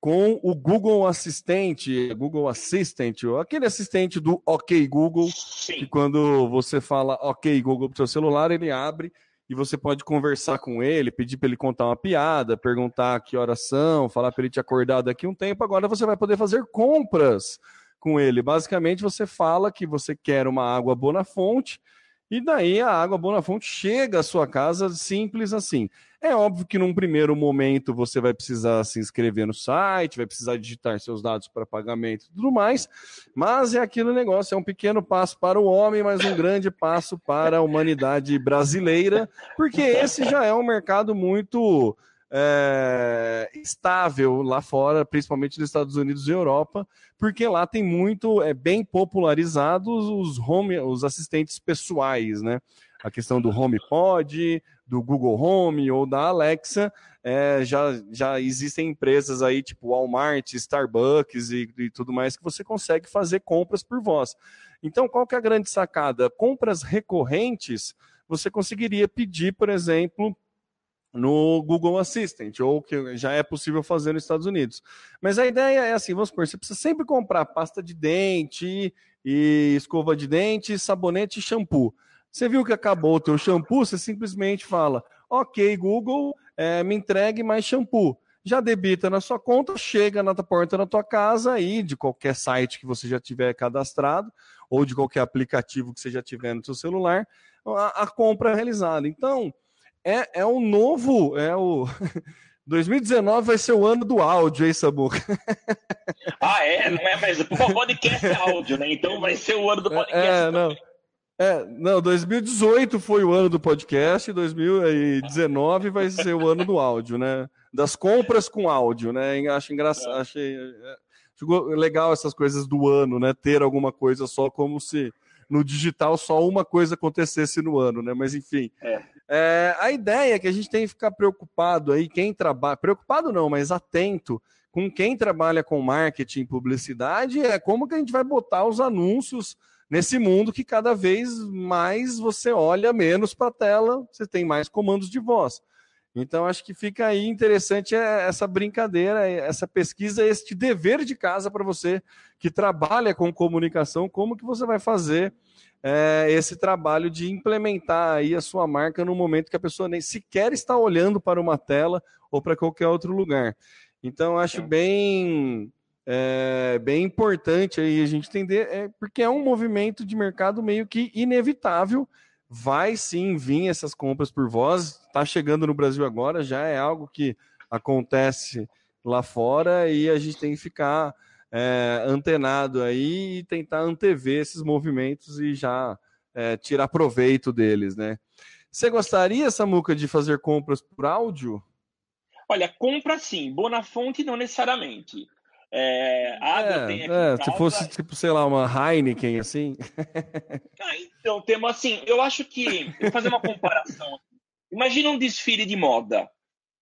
com o Google Assistente, Google Assistant, aquele assistente do OK Google, Sim. que quando você fala OK Google para o seu celular, ele abre e você pode conversar com ele, pedir para ele contar uma piada, perguntar que horas são, falar para ele te acordar daqui um tempo. Agora você vai poder fazer compras com ele. Basicamente, você fala que você quer uma água boa na fonte, e daí a água boa na fonte chega à sua casa simples assim. É óbvio que num primeiro momento você vai precisar se inscrever no site, vai precisar digitar seus dados para pagamento e tudo mais, mas é aquele negócio, é um pequeno passo para o homem, mas um grande passo para a humanidade brasileira, porque esse já é um mercado muito é, estável lá fora, principalmente nos Estados Unidos e Europa, porque lá tem muito, é bem popularizados os home, os assistentes pessoais, né? A questão do HomePod, do Google Home ou da Alexa, é, já, já existem empresas aí tipo Walmart, Starbucks e, e tudo mais que você consegue fazer compras por voz. Então, qual que é a grande sacada? Compras recorrentes, você conseguiria pedir, por exemplo, no Google Assistant, ou que já é possível fazer nos Estados Unidos. Mas a ideia é assim, vamos supor, você precisa sempre comprar pasta de dente e escova de dente, sabonete e shampoo. Você viu que acabou o teu shampoo, você simplesmente fala, ok, Google, é, me entregue mais shampoo. Já debita na sua conta, chega na porta da tua casa aí, de qualquer site que você já tiver cadastrado, ou de qualquer aplicativo que você já tiver no seu celular, a, a compra é realizada. Então, é, é um novo, é o 2019 vai ser o ano do áudio, hein, Samu? ah, é? Não é, mas o podcast é áudio, né? Então vai ser o ano do podcast. É, não. É, não, 2018 foi o ano do podcast, 2019 vai ser o ano do áudio, né? Das compras com áudio, né? Acho engraçado, é. achei é, legal essas coisas do ano, né? Ter alguma coisa só como se no digital só uma coisa acontecesse no ano, né? Mas enfim. É. É, a ideia é que a gente tem que ficar preocupado aí, quem trabalha. Preocupado não, mas atento com quem trabalha com marketing publicidade, é como que a gente vai botar os anúncios nesse mundo que cada vez mais você olha menos para a tela, você tem mais comandos de voz. Então, acho que fica aí interessante é, essa brincadeira, essa pesquisa, este dever de casa para você que trabalha com comunicação, como que você vai fazer é, esse trabalho de implementar aí a sua marca no momento que a pessoa nem sequer está olhando para uma tela ou para qualquer outro lugar. Então, acho bem, é, bem importante aí a gente entender, é, porque é um movimento de mercado meio que inevitável, vai sim vir essas compras por voz, está chegando no Brasil agora, já é algo que acontece lá fora e a gente tem que ficar é, antenado aí e tentar antever esses movimentos e já é, tirar proveito deles, né? Você gostaria, Samuca, de fazer compras por áudio? Olha, compra sim, Bonafonte não necessariamente. É, é, é se fosse, tipo, sei lá, uma Heineken, assim. ah, então, temos assim, eu acho que, vou fazer uma comparação. Imagina um desfile de moda,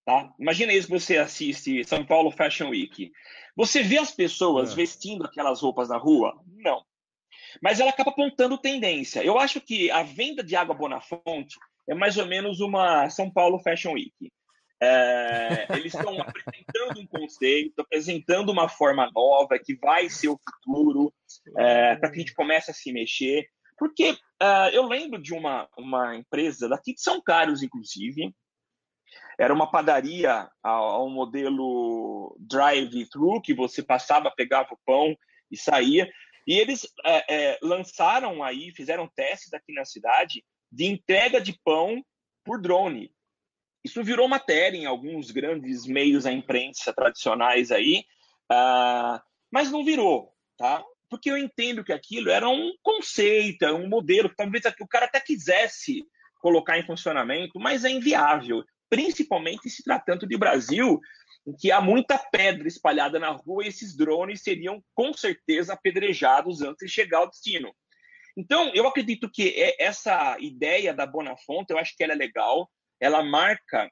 tá? Imagina isso que você assiste São Paulo Fashion Week. Você vê as pessoas é. vestindo aquelas roupas na rua? Não. Mas ela acaba apontando tendência. Eu acho que a venda de água Bonafonte é mais ou menos uma São Paulo Fashion Week. É, eles estão apresentando um conceito, apresentando uma forma nova que vai ser o futuro, é, para que a gente comece a se mexer. Porque uh, eu lembro de uma, uma empresa daqui de São Carlos, inclusive, era uma padaria ao modelo drive-thru, que você passava, pegava o pão e saía. E eles é, é, lançaram aí, fizeram testes aqui na cidade de entrega de pão por drone. Isso virou matéria em alguns grandes meios da imprensa tradicionais aí, uh, mas não virou, tá? Porque eu entendo que aquilo era um conceito, um modelo que talvez o cara até quisesse colocar em funcionamento, mas é inviável principalmente se tratando de Brasil, em que há muita pedra espalhada na rua e esses drones seriam com certeza apedrejados antes de chegar ao destino. Então, eu acredito que é essa ideia da Bonafonte, eu acho que ela é legal, ela marca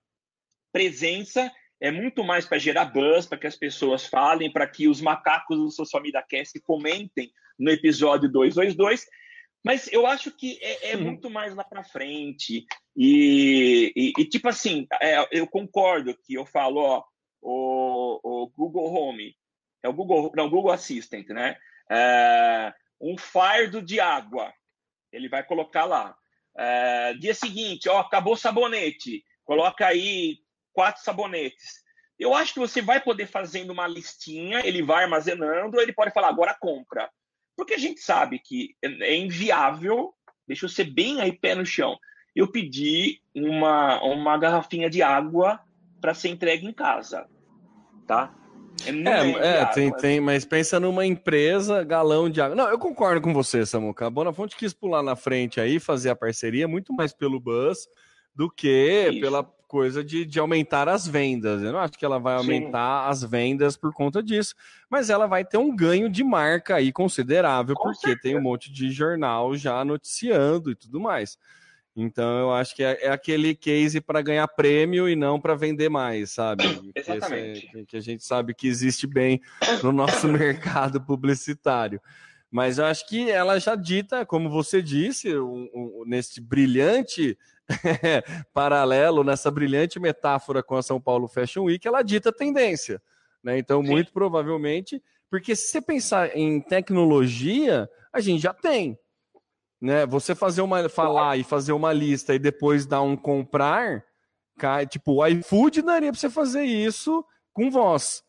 presença, é muito mais para gerar buzz, para que as pessoas falem, para que os macacos do Social Media Cast comentem no episódio 222, mas eu acho que é, é muito mais lá para frente. E, e, e, tipo assim, é, eu concordo que eu falo, ó, o, o, Google Home, é o Google, não, Google Assistant, né? É, um fardo de água, ele vai colocar lá. É, dia seguinte, ó, acabou o sabonete, coloca aí quatro sabonetes. Eu acho que você vai poder fazendo uma listinha, ele vai armazenando, ele pode falar, agora compra. Porque a gente sabe que é inviável, deixa eu ser bem aí pé no chão, eu pedi uma, uma garrafinha de água para ser entregue em casa, tá? É, é, é tem, tem, mas pensa numa empresa, galão de água. Não, eu concordo com você, Samuca. A Bonafonte quis pular na frente aí, fazer a parceria muito mais pelo bus do que Isso. pela coisa de, de aumentar as vendas. Eu não acho que ela vai aumentar Sim. as vendas por conta disso, mas ela vai ter um ganho de marca aí considerável, Com porque certeza. tem um monte de jornal já noticiando e tudo mais. Então eu acho que é, é aquele case para ganhar prêmio e não para vender mais, sabe? Exatamente. É, que a gente sabe que existe bem no nosso mercado publicitário. Mas eu acho que ela já dita, como você disse, um, um, nesse brilhante paralelo, nessa brilhante metáfora com a São Paulo Fashion Week, ela dita tendência. Né? Então, Sim. muito provavelmente, porque se você pensar em tecnologia, a gente já tem. Né? Você fazer uma, falar e fazer uma lista e depois dar um comprar, cai, tipo, o iFood daria para você fazer isso com voz.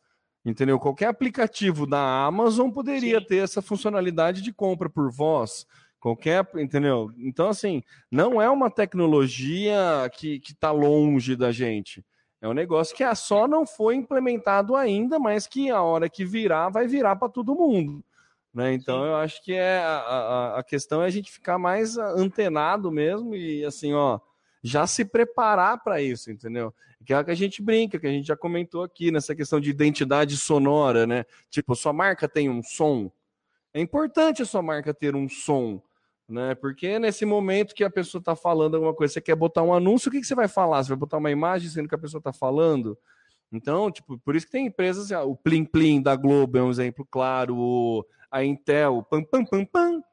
Entendeu? Qualquer aplicativo da Amazon poderia Sim. ter essa funcionalidade de compra por voz. Qualquer, entendeu? Então, assim, não é uma tecnologia que está longe da gente. É um negócio que é só não foi implementado ainda, mas que a hora que virar, vai virar para todo mundo. Né? Então, Sim. eu acho que é a, a, a, questão é a gente ficar mais antenado mesmo e, assim, ó, já se preparar para isso, entendeu? Que é o que a gente brinca, que a gente já comentou aqui nessa questão de identidade sonora, né? Tipo, sua marca tem um som. É importante a sua marca ter um som né? Porque nesse momento que a pessoa está falando alguma coisa, você quer botar um anúncio, o que, que você vai falar? Você vai botar uma imagem sendo que a pessoa está falando? Então, tipo, por isso que tem empresas, o Plim Plim da Globo é um exemplo claro, o, a Intel, pam pam pam pam,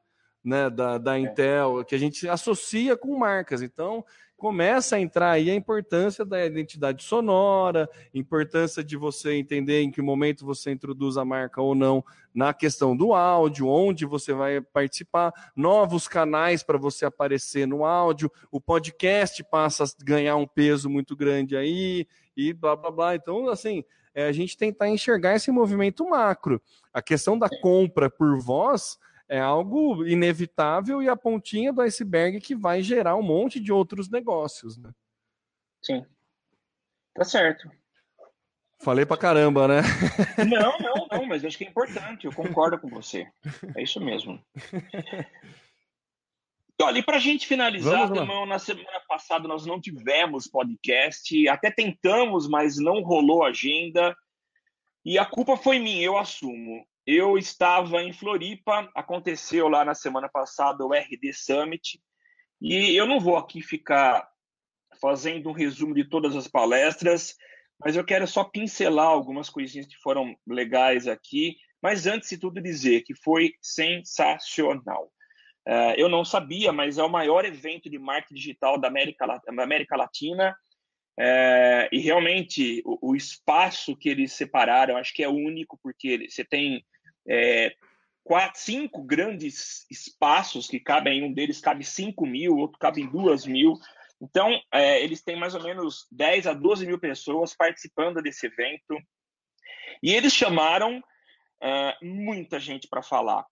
né, da, da é. Intel, que a gente associa com marcas. Então, começa a entrar aí a importância da identidade sonora, importância de você entender em que momento você introduz a marca ou não na questão do áudio, onde você vai participar, novos canais para você aparecer no áudio, o podcast passa a ganhar um peso muito grande aí e blá blá blá. Então, assim, é a gente tentar enxergar esse movimento macro. A questão da compra por voz é algo inevitável e a pontinha do iceberg que vai gerar um monte de outros negócios, né? Sim. Tá certo. Falei pra caramba, né? Não, não, não, mas acho que é importante, eu concordo com você. É isso mesmo. Olha, e para a gente finalizar, Demão, na semana passada nós não tivemos podcast, até tentamos, mas não rolou agenda. E a culpa foi minha, eu assumo. Eu estava em Floripa, aconteceu lá na semana passada o RD Summit, e eu não vou aqui ficar fazendo um resumo de todas as palestras, mas eu quero só pincelar algumas coisinhas que foram legais aqui. Mas antes de tudo dizer que foi sensacional. Uh, eu não sabia, mas é o maior evento de marketing digital da América, da América Latina. Uh, e realmente o, o, espaço que eles separaram, acho que é único, porque você tem é, quatro, cinco grandes espaços que cabem, um deles cabe 5 mil, outro cabe em 2 mil. Então, é, eles têm mais ou menos 10 a 12 mil pessoas participando desse evento. E eles chamaram é, muita gente para falar.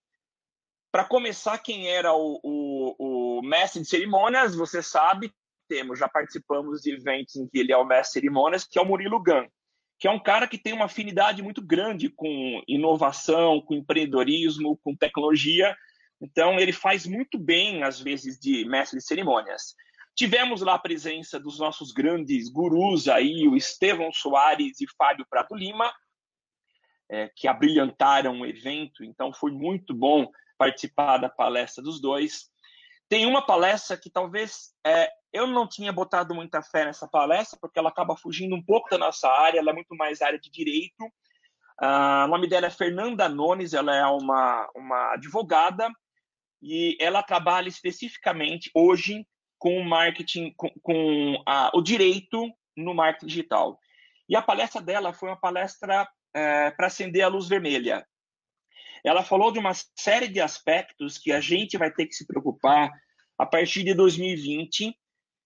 Para começar, quem era o, o, o, mestre de cerimônias, você sabe, temos, já participamos de eventos em que ele é o mestre de cerimônias, que é o Murilo Gun, que é um cara que tem uma afinidade muito grande com inovação, com empreendedorismo, com tecnologia. Então, ele faz muito bem, às vezes, de mestre de cerimônias. Tivemos lá a presença dos nossos grandes gurus aí, o Estevão Soares e Fábio Prato Lima, é, que abrilhantaram o evento, então foi muito bom participar da palestra dos dois. Tem uma palestra que talvez é, eu não tinha botado muita fé nessa palestra, porque ela acaba fugindo um pouco da nossa área, ela é muito mais área de direito. Uh, o nome dela é Fernanda Nones, ela é uma, uma advogada e ela trabalha especificamente hoje com o marketing, com, com a, o direito no marketing digital. E a palestra dela foi uma palestra é, para acender a luz vermelha ela falou de uma série de aspectos que a gente vai ter que se preocupar a partir de 2020,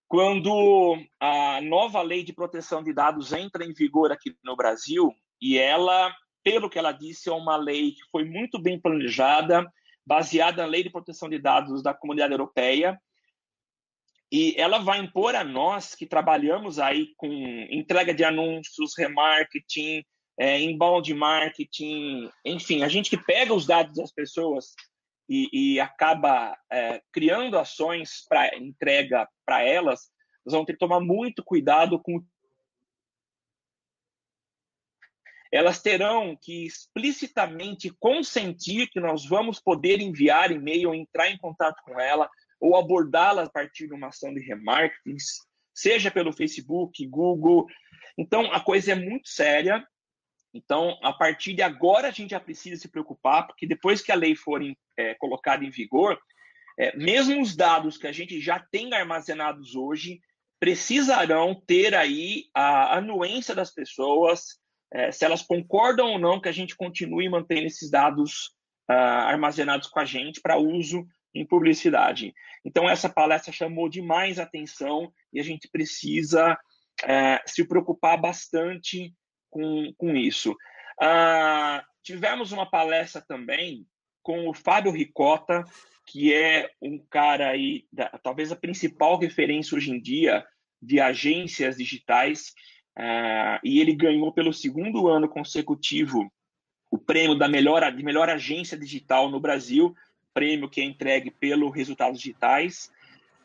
quando a nova lei de proteção de dados entra em vigor aqui no Brasil, e ela, pelo que ela disse, é uma lei que foi muito bem planejada, baseada na lei de proteção de dados da comunidade europeia, e ela vai impor a nós que trabalhamos aí com entrega de anúncios, remarketing, é, inbound marketing, enfim, a gente que pega os dados das pessoas e, e acaba é, criando ações para entrega para elas, nós vamos ter que tomar muito cuidado com. Elas terão que explicitamente consentir que nós vamos poder enviar e-mail, entrar em contato com ela ou abordá-la a partir de uma ação de remarketing, seja pelo Facebook, Google. Então, a coisa é muito séria então, a partir de agora, a gente já precisa se preocupar, porque depois que a lei for é, colocada em vigor, é, mesmo os dados que a gente já tem armazenados hoje precisarão ter aí a anuência das pessoas, é, se elas concordam ou não que a gente continue mantendo esses dados uh, armazenados com a gente para uso em publicidade. Então, essa palestra chamou demais atenção e a gente precisa é, se preocupar bastante com, com isso. Uh, tivemos uma palestra também com o Fábio Ricota, que é um cara aí, da, talvez a principal referência hoje em dia de agências digitais, uh, e ele ganhou pelo segundo ano consecutivo o prêmio da melhor, de melhor agência digital no Brasil, prêmio que é entregue pelo Resultados Digitais.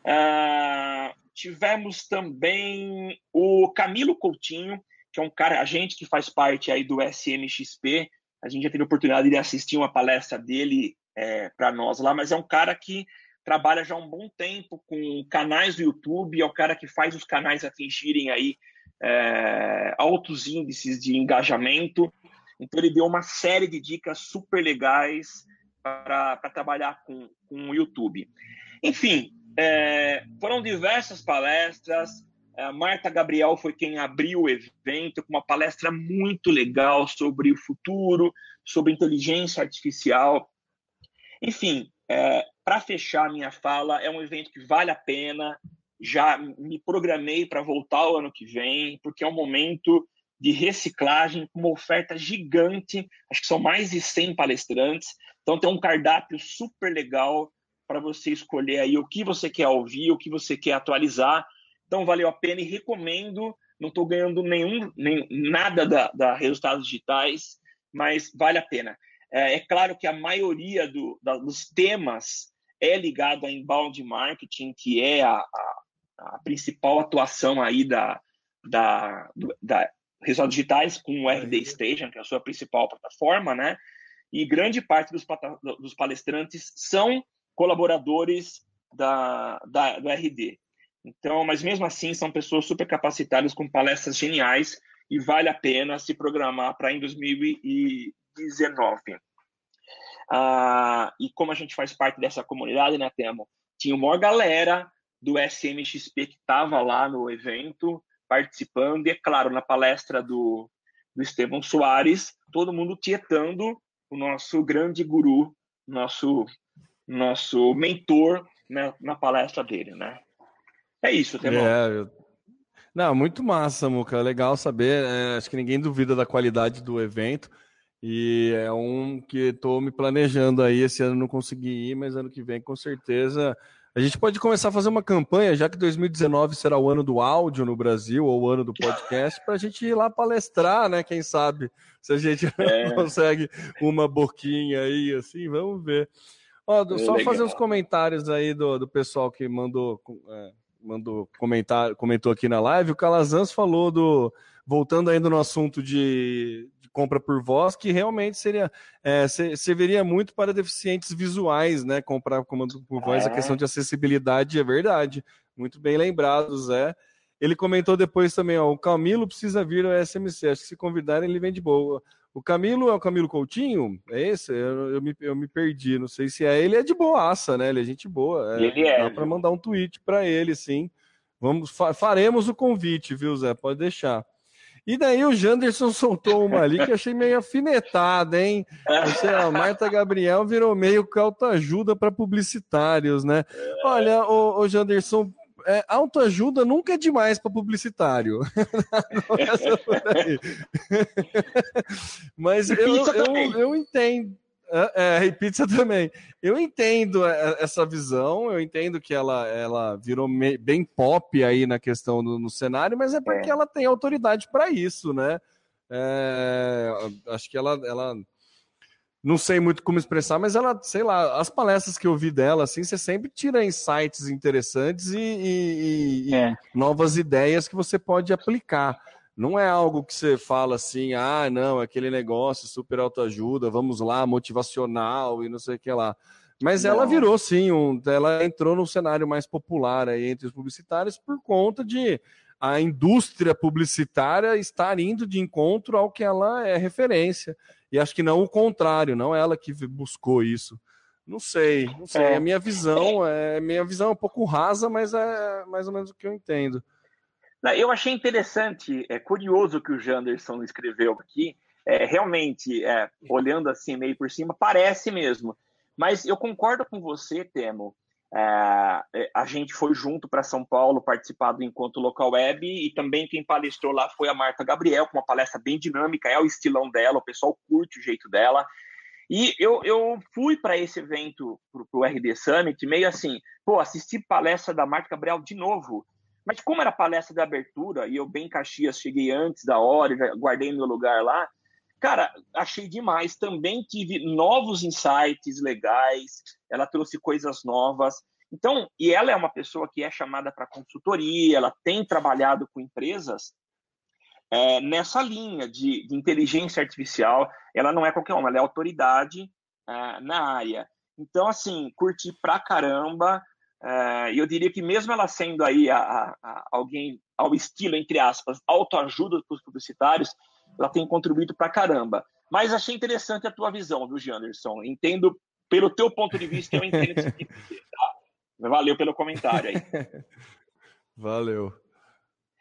Uh, tivemos também o Camilo Coutinho, que é um cara, a gente que faz parte aí do SMXP, a gente já teve a oportunidade de assistir uma palestra dele é, para nós lá, mas é um cara que trabalha já um bom tempo com canais do YouTube, é o cara que faz os canais atingirem aí é, altos índices de engajamento. Então ele deu uma série de dicas super legais para trabalhar com, com o YouTube. Enfim, é, foram diversas palestras, a Marta Gabriel foi quem abriu o evento com uma palestra muito legal sobre o futuro, sobre inteligência artificial. Enfim, é, para fechar minha fala, é um evento que vale a pena. Já me programei para voltar o ano que vem, porque é um momento de reciclagem com uma oferta gigante. Acho que são mais de 100 palestrantes. Então tem um cardápio super legal para você escolher aí o que você quer ouvir, o que você quer atualizar. Então valeu a pena e recomendo. Não estou ganhando nenhum, nem, nada da, da, resultados digitais, mas vale a pena. É, é claro que a maioria do, da, dos temas é ligado a inbound marketing, que é a, a, a principal atuação aí da, da, da resultados digitais com o RD Station, que é a sua principal plataforma, né? E grande parte dos, dos palestrantes são colaboradores da, da, do RD. Então, mas mesmo assim, são pessoas super capacitadas com palestras geniais e vale a pena se programar para em 2019. Ah, e como a gente faz parte dessa comunidade, né, Temo? Tinha uma galera do SMXP que estava lá no evento, participando, e é claro, na palestra do, do Estevão Soares, todo mundo tietando o nosso grande guru nosso, nosso mentor na, na palestra dele, né? É isso, Temão. É, eu... Não, muito massa, Muca. Legal saber. É, acho que ninguém duvida da qualidade do evento. E é um que estou me planejando aí. Esse ano não consegui ir, mas ano que vem, com certeza. A gente pode começar a fazer uma campanha, já que 2019 será o ano do áudio no Brasil, ou o ano do podcast, para a gente ir lá palestrar, né? Quem sabe se a gente é. consegue uma boquinha aí, assim, vamos ver. Ó, é só legal. fazer os comentários aí do, do pessoal que mandou, é, mandou comentar, comentou aqui na live. O Calazans falou do. Voltando ainda no assunto de, compra por voz, que realmente seria é, serviria muito para deficientes visuais, né? Comprar comando por voz, é. a questão de acessibilidade é verdade. Muito bem lembrado, Zé. Ele comentou depois também, ó, o Camilo precisa vir ao SMC. Acho que se convidarem, ele vem de boa. O Camilo é o Camilo Coutinho? É esse? Eu, eu, me, eu me perdi. Não sei se é. Ele é de boaça, né? Ele é gente boa. É, ele é. Dá para mandar um tweet para ele, sim. Vamos, fa faremos o convite, viu, Zé? Pode deixar. E daí o Janderson soltou uma ali que achei meio afinetada, hein? Você, a Marta Gabriel virou meio ajuda para publicitários, né? Olha, o, o Janderson, é, autoajuda nunca é demais para publicitário. Mas eu, eu, eu entendo. É, é, e pizza também. Eu entendo é, essa visão, eu entendo que ela, ela virou bem pop aí na questão do, no cenário, mas é porque é. ela tem autoridade para isso, né? É, acho que ela, ela. Não sei muito como expressar, mas ela, sei lá, as palestras que eu vi dela, assim, você sempre tira insights interessantes e, e, e é. novas ideias que você pode aplicar. Não é algo que você fala assim, ah, não, aquele negócio super autoajuda, vamos lá, motivacional e não sei o que lá. Mas não. ela virou sim, um, ela entrou no cenário mais popular aí entre os publicitários por conta de a indústria publicitária estar indo de encontro ao que ela é referência. E acho que não o contrário, não ela que buscou isso. Não sei, não sei. É. A minha visão é minha visão é um pouco rasa, mas é mais ou menos o que eu entendo. Eu achei interessante, é curioso o que o Janderson escreveu aqui. É, realmente, é, olhando assim meio por cima, parece mesmo. Mas eu concordo com você, Temo. É, é a gente foi junto para São Paulo participar do Encontro Local Web e também quem palestrou lá foi a Marta Gabriel, com uma palestra bem dinâmica, é o estilão dela, o pessoal curte o jeito dela. E eu, eu fui para esse evento, para o RD Summit, meio assim, pô, assisti palestra da Marta Gabriel de novo. Mas como era palestra de abertura e eu bem Caxias cheguei antes da hora, guardei meu lugar lá, cara, achei demais. Também tive novos insights legais. Ela trouxe coisas novas. Então, e ela é uma pessoa que é chamada para consultoria, ela tem trabalhado com empresas é, nessa linha de, de, inteligência artificial. Ela não é qualquer uma, ela é autoridade é, na área. Então, assim, curti pra caramba. É, eu diria que mesmo ela sendo aí a, a, a alguém ao estilo, entre aspas, autoajuda para os publicitários, ela tem contribuído para caramba. Mas achei interessante a tua visão, viu, Janderson? Entendo, pelo teu ponto de vista, eu entendo esse tipo de, tá? Valeu pelo comentário aí. Valeu.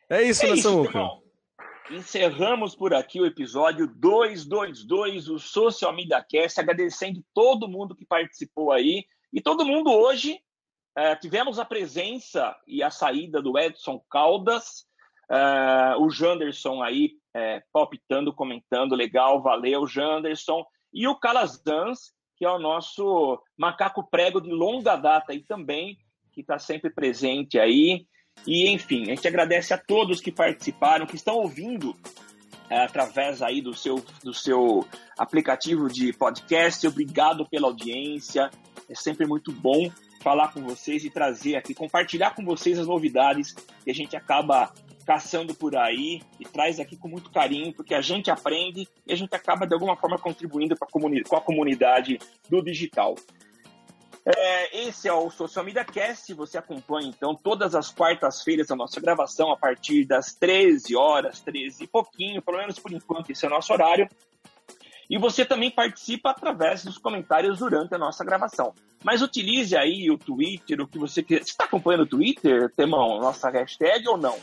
É isso, é né, Samuca? Encerramos por aqui o episódio 222, o Social Media Cast, agradecendo todo mundo que participou aí. E todo mundo hoje é, tivemos a presença e a saída do Edson Caldas, é, o Janderson aí é, palpitando, comentando, legal, valeu, Janderson, e o Calazans, que é o nosso macaco prego de longa data aí também, que está sempre presente aí. E enfim, a gente agradece a todos que participaram, que estão ouvindo é, através aí do seu, do seu aplicativo de podcast. Obrigado pela audiência, é sempre muito bom falar com vocês e trazer aqui, compartilhar com vocês as novidades que a gente acaba caçando por aí e traz aqui com muito carinho, porque a gente aprende e a gente acaba de alguma forma contribuindo com a, comuni com a comunidade do digital. É, esse é o Social Media Cast. Você acompanha então todas as quartas-feiras a nossa gravação a partir das 13 horas, 13 e pouquinho, pelo menos por enquanto, esse é o nosso horário. E você também participa através dos comentários durante a nossa gravação. Mas utilize aí o Twitter, o que você quiser. Você está acompanhando o Twitter, Temão, nossa hashtag ou não?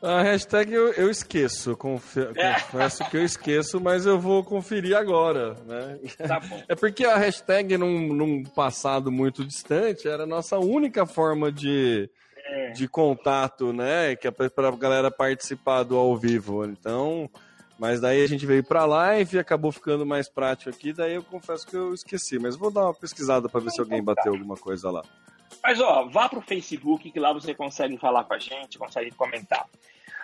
A hashtag eu, eu esqueço, confe é. confesso que eu esqueço, mas eu vou conferir agora, né? Tá. É porque a hashtag num, num passado muito distante era a nossa única forma de, é. de contato, né? Que é para a galera participar do ao vivo. Então, mas daí a gente veio para live e acabou ficando mais prático aqui, daí eu confesso que eu esqueci, mas vou dar uma pesquisada para ver se alguém bateu alguma coisa lá. Mas ó, vá pro Facebook que lá você consegue falar com a gente, consegue comentar.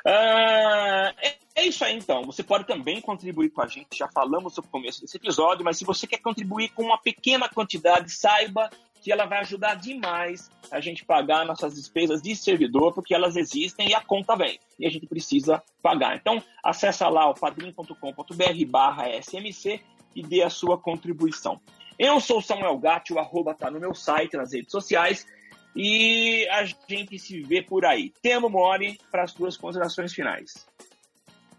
É, é, isso aí então. Você pode também contribuir com a gente. Já falamos no começo desse episódio, mas se você quer contribuir com uma pequena quantidade, saiba que ela vai ajudar demais a gente pagar nossas despesas de servidor, porque elas existem e a conta vem. E a gente precisa pagar. Então, acessa lá o padrim.com.br barra SMC e dê a sua contribuição. Eu sou Samuel Gatti, o arroba tá no meu site, nas redes sociais. E a gente se vê por aí. Temo Mori para as suas considerações finais.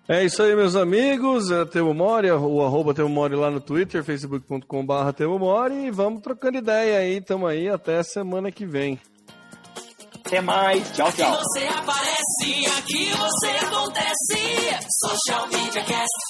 É isso aí, meus amigos. É Temo Mori, o arroba Temo Mori lá no Twitter, facebook.com.br Temo Mori. E vamos trocando ideia aí. Tamo aí até semana que vem. Até mais. Tchau, tchau. Aqui você aparece, aqui você acontece. Social Media Cast.